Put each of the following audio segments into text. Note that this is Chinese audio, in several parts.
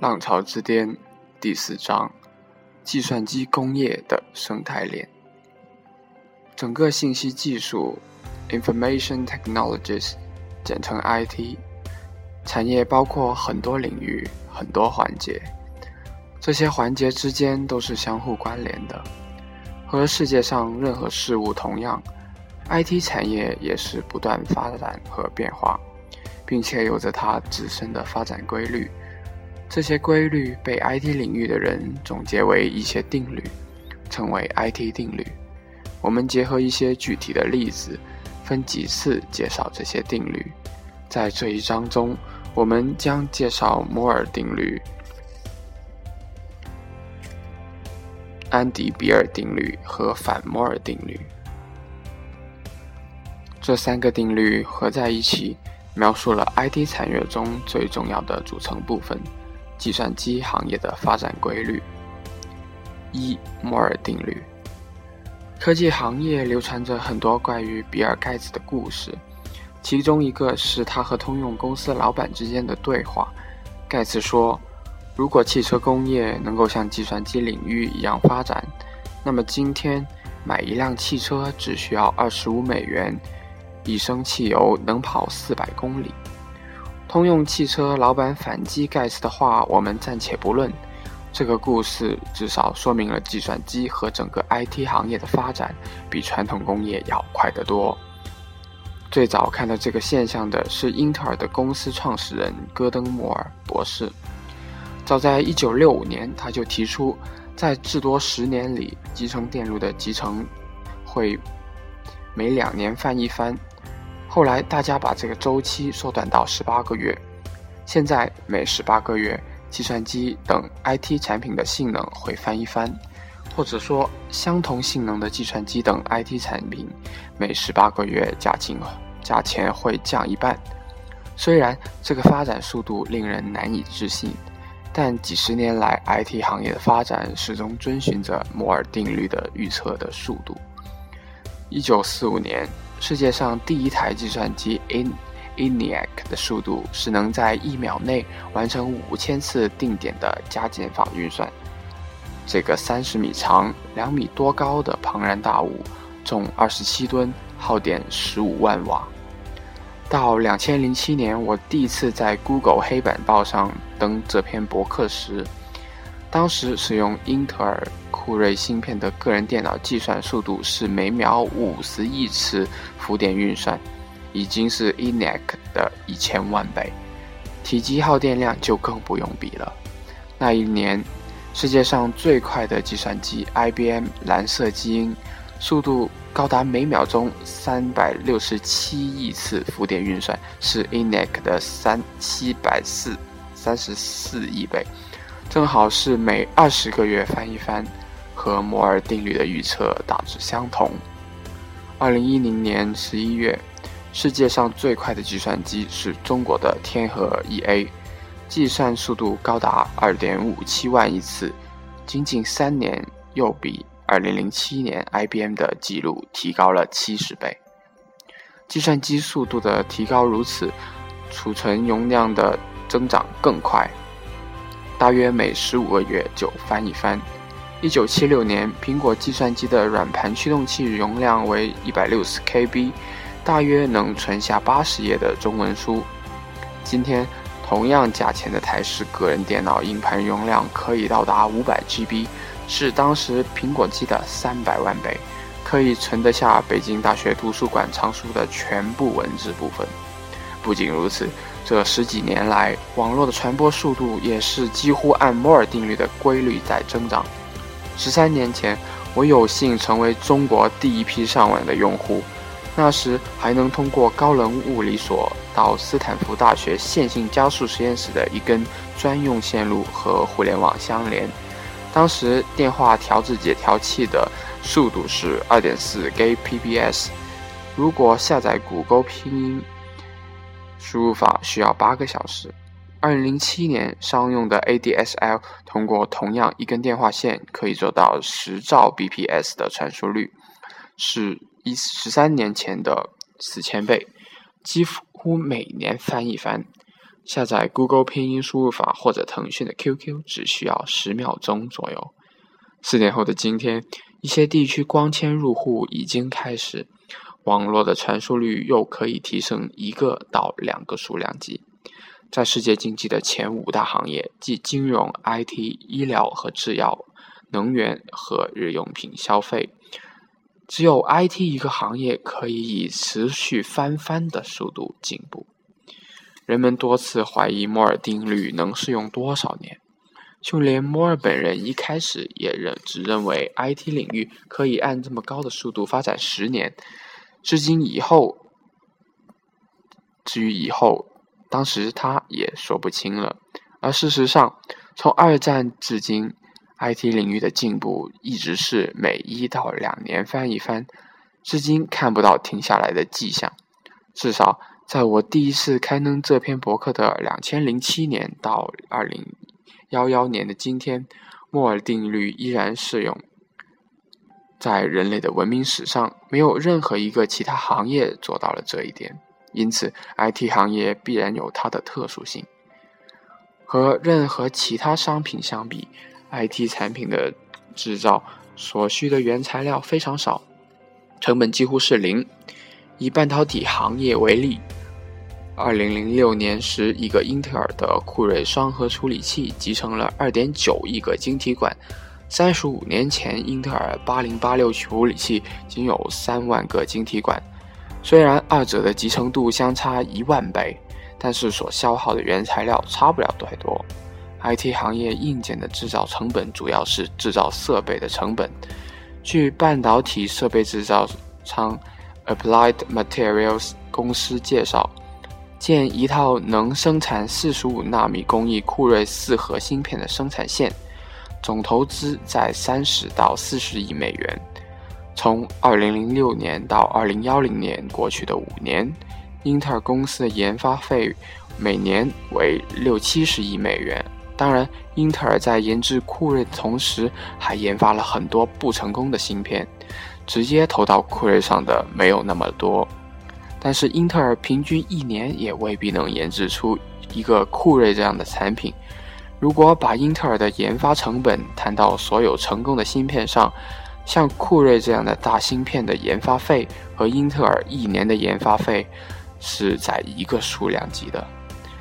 浪潮之巅第四章：计算机工业的生态链。整个信息技术 （Information Technologies） 简称 IT 产业包括很多领域、很多环节，这些环节之间都是相互关联的。和世界上任何事物同样，IT 产业也是不断发展和变化，并且有着它自身的发展规律。这些规律被 IT 领域的人总结为一些定律，称为 IT 定律。我们结合一些具体的例子，分几次介绍这些定律。在这一章中，我们将介绍摩尔定律、安迪比尔定律和反摩尔定律。这三个定律合在一起，描述了 IT 产业中最重要的组成部分。计算机行业的发展规律。一、摩尔定律。科技行业流传着很多关于比尔盖茨的故事，其中一个是他和通用公司老板之间的对话。盖茨说：“如果汽车工业能够像计算机领域一样发展，那么今天买一辆汽车只需要二十五美元，一升汽油能跑四百公里。”通用汽车老板反击盖茨的话，我们暂且不论。这个故事至少说明了计算机和整个 IT 行业的发展比传统工业要快得多。最早看到这个现象的是英特尔的公司创始人戈登·摩尔博士。早在1965年，他就提出，在至多十年里，集成电路的集成会每两年翻一番。后来，大家把这个周期缩短到十八个月。现在，每十八个月，计算机等 IT 产品的性能会翻一番，或者说，相同性能的计算机等 IT 产品每十八个月价钱价钱会降一半。虽然这个发展速度令人难以置信，但几十年来 IT 行业的发展始终遵循着摩尔定律的预测的速度。一九四五年。世界上第一台计算机 ENIAC 的速度是能在一秒内完成五千次定点的加减法运算。这个三十米长、两米多高的庞然大物，重二十七吨，耗电十五万瓦。到两千零七年，我第一次在 Google 黑板报上登这篇博客时。当时使用英特尔酷睿芯片的个人电脑计算速度是每秒五十亿次浮点运算，已经是 ENIAC 的一千万倍。体积耗电量就更不用比了。那一年，世界上最快的计算机 IBM 蓝色基因，速度高达每秒钟三百六十七亿次浮点运算，是 ENIAC 的三七百四三十四亿倍。正好是每二十个月翻一番，和摩尔定律的预测大致相同。二零一零年十一月，世界上最快的计算机是中国的天河 EA，计算速度高达二点五七万亿次，仅仅三年又比二零零七年 IBM 的记录提高了七十倍。计算机速度的提高如此，储存容量的增长更快。大约每十五个月就翻一番。一九七六年，苹果计算机的软盘驱动器容量为一百六十 KB，大约能存下八十页的中文书。今天，同样价钱的台式个人电脑硬盘容量可以到达五百 GB，是当时苹果机的三百万倍，可以存得下北京大学图书馆藏书的全部文字部分。不仅如此。这十几年来，网络的传播速度也是几乎按摩尔定律的规律在增长。十三年前，我有幸成为中国第一批上网的用户，那时还能通过高能物理所到斯坦福大学线性加速实验室的一根专用线路和互联网相连。当时电话调制解调器的速度是二点四 Gbps，如果下载谷歌拼音。输入法需要八个小时。二零零七年商用的 ADSL 通过同样一根电话线可以做到十兆 bps 的传输率，是一十三年前的四千倍，几乎每年翻一番。下载 Google 拼音输入法或者腾讯的 QQ 只需要十秒钟左右。四年后的今天，一些地区光纤入户已经开始，网络的传输率又可以提升一个到两个数量级。在世界经济的前五大行业，即金融、IT、医疗和制药、能源和日用品消费，只有 IT 一个行业可以以持续翻番的速度进步。人们多次怀疑摩尔定律能适用多少年，就连摩尔本人一开始也认只认为 IT 领域可以按这么高的速度发展十年。至今以后，至于以后，当时他也说不清了。而事实上，从二战至今，IT 领域的进步一直是每一到两年翻一番，至今看不到停下来的迹象，至少。在我第一次刊登这篇博客的两千零七年到二零幺幺年的今天，摩尔定律依然适用。在人类的文明史上，没有任何一个其他行业做到了这一点，因此，IT 行业必然有它的特殊性。和任何其他商品相比，IT 产品的制造所需的原材料非常少，成本几乎是零。以半导体行业为例。二零零六年时，一个英特尔的酷睿双核处理器集成了二点九亿个晶体管。三十五年前，英特尔八零八六处理器仅有三万个晶体管。虽然二者的集成度相差一万倍，但是所消耗的原材料差不了太多。IT 行业硬件的制造成本主要是制造设备的成本。据半导体设备制造商 Applied Materials 公司介绍。建一套能生产四十五纳米工艺酷睿四核芯片的生产线，总投资在三十到四十亿美元。从二零零六年到二零幺零年过去的五年，英特尔公司的研发费每年为六七十亿美元。当然，英特尔在研制酷睿的同时，还研发了很多不成功的芯片，直接投到酷睿上的没有那么多。但是英特尔平均一年也未必能研制出一个酷睿这样的产品。如果把英特尔的研发成本摊到所有成功的芯片上，像酷睿这样的大芯片的研发费和英特尔一年的研发费是在一个数量级的。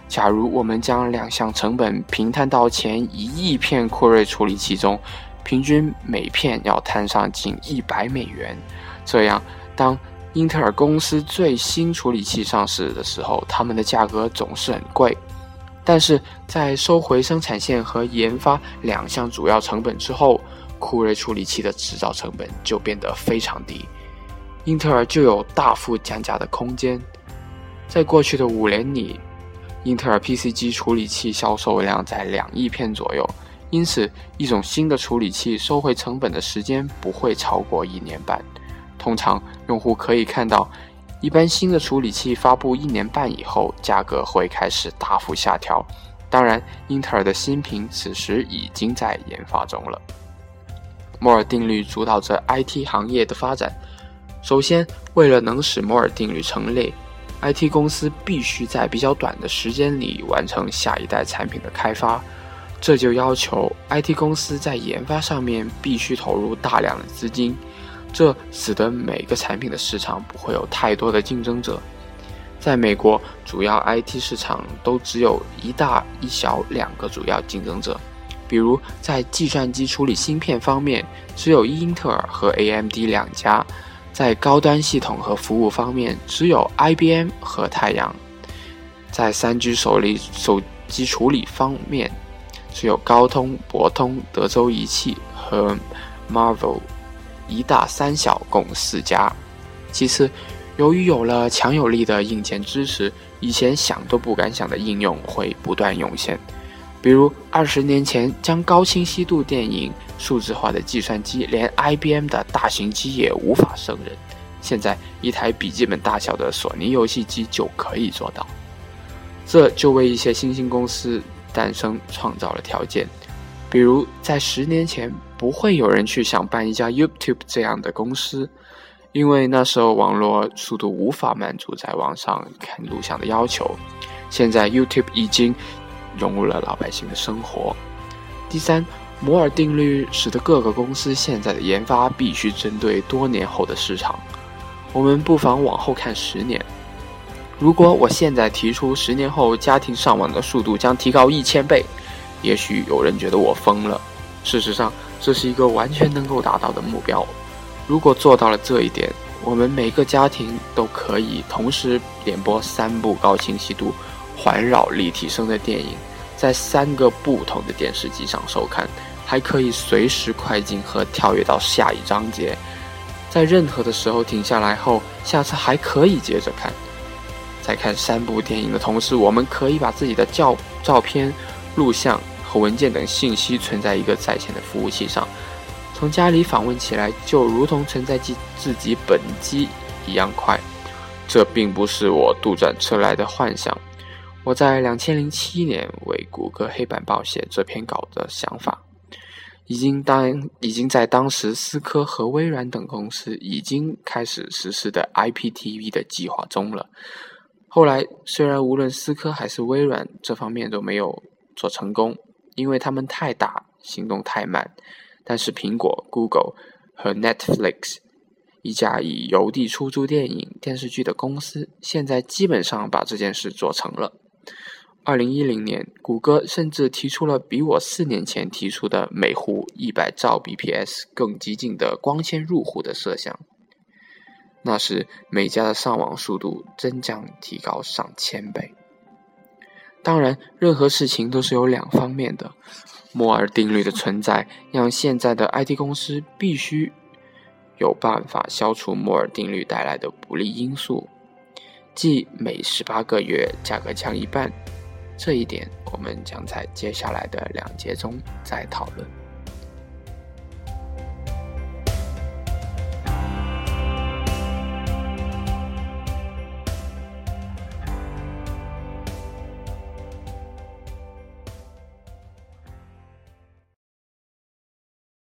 假如我们将两项成本平摊到前一亿片酷睿处理器中，平均每片要摊上近一百美元，这样当。英特尔公司最新处理器上市的时候，他们的价格总是很贵，但是在收回生产线和研发两项主要成本之后，酷睿处理器的制造成本就变得非常低，英特尔就有大幅降价的空间。在过去的五年里，英特尔 PC 机处理器销售量在两亿片左右，因此一种新的处理器收回成本的时间不会超过一年半。通常用户可以看到，一般新的处理器发布一年半以后，价格会开始大幅下调。当然，英特尔的新品此时已经在研发中了。摩尔定律主导着 IT 行业的发展。首先，为了能使摩尔定律成立，IT 公司必须在比较短的时间里完成下一代产品的开发，这就要求 IT 公司在研发上面必须投入大量的资金。这使得每个产品的市场不会有太多的竞争者。在美国，主要 IT 市场都只有一大一小两个主要竞争者。比如，在计算机处理芯片方面，只有英特尔和 AMD 两家；在高端系统和服务方面，只有 IBM 和太阳；在三 G 手里手机处理方面，只有高通、博通、德州仪器和 Marvel。一大三小共四家。其次，由于有了强有力的硬件支持，以前想都不敢想的应用会不断涌现。比如，二十年前将高清晰度电影数字化的计算机，连 IBM 的大型机也无法胜任。现在，一台笔记本大小的索尼游戏机就可以做到。这就为一些新兴公司诞生创造了条件。比如，在十年前。不会有人去想办一家 YouTube 这样的公司，因为那时候网络速度无法满足在网上看录像的要求。现在 YouTube 已经融入了老百姓的生活。第三，摩尔定律使得各个公司现在的研发必须针对多年后的市场。我们不妨往后看十年。如果我现在提出十年后家庭上网的速度将提高一千倍，也许有人觉得我疯了。事实上，这是一个完全能够达到的目标。如果做到了这一点，我们每个家庭都可以同时点播三部高清晰度、环绕立体声的电影，在三个不同的电视机上收看，还可以随时快进和跳跃到下一章节，在任何的时候停下来后，下次还可以接着看。在看三部电影的同时，我们可以把自己的照照片、录像和文件等信息存在一个在线的服务器上，从家里访问起来就如同存在自自己本机一样快。这并不是我杜撰出来的幻想，我在两千零七年为谷歌黑板报写这篇稿的想法，已经当已经在当时思科和微软等公司已经开始实施的 IPTV 的计划中了。后来，虽然无论思科还是微软这方面都没有做成功，因为他们太大，行动太慢，但是苹果、Google 和 Netflix 一家以邮递出租电影、电视剧的公司，现在基本上把这件事做成了。二零一零年，谷歌甚至提出了比我四年前提出的每户一百兆 bps 更激进的光纤入户的设想。那时，每家的上网速度真将提高上千倍。当然，任何事情都是有两方面的。摩尔定律的存在，让现在的 IT 公司必须有办法消除摩尔定律带来的不利因素，即每十八个月价格降一半。这一点，我们将在接下来的两节中再讨论。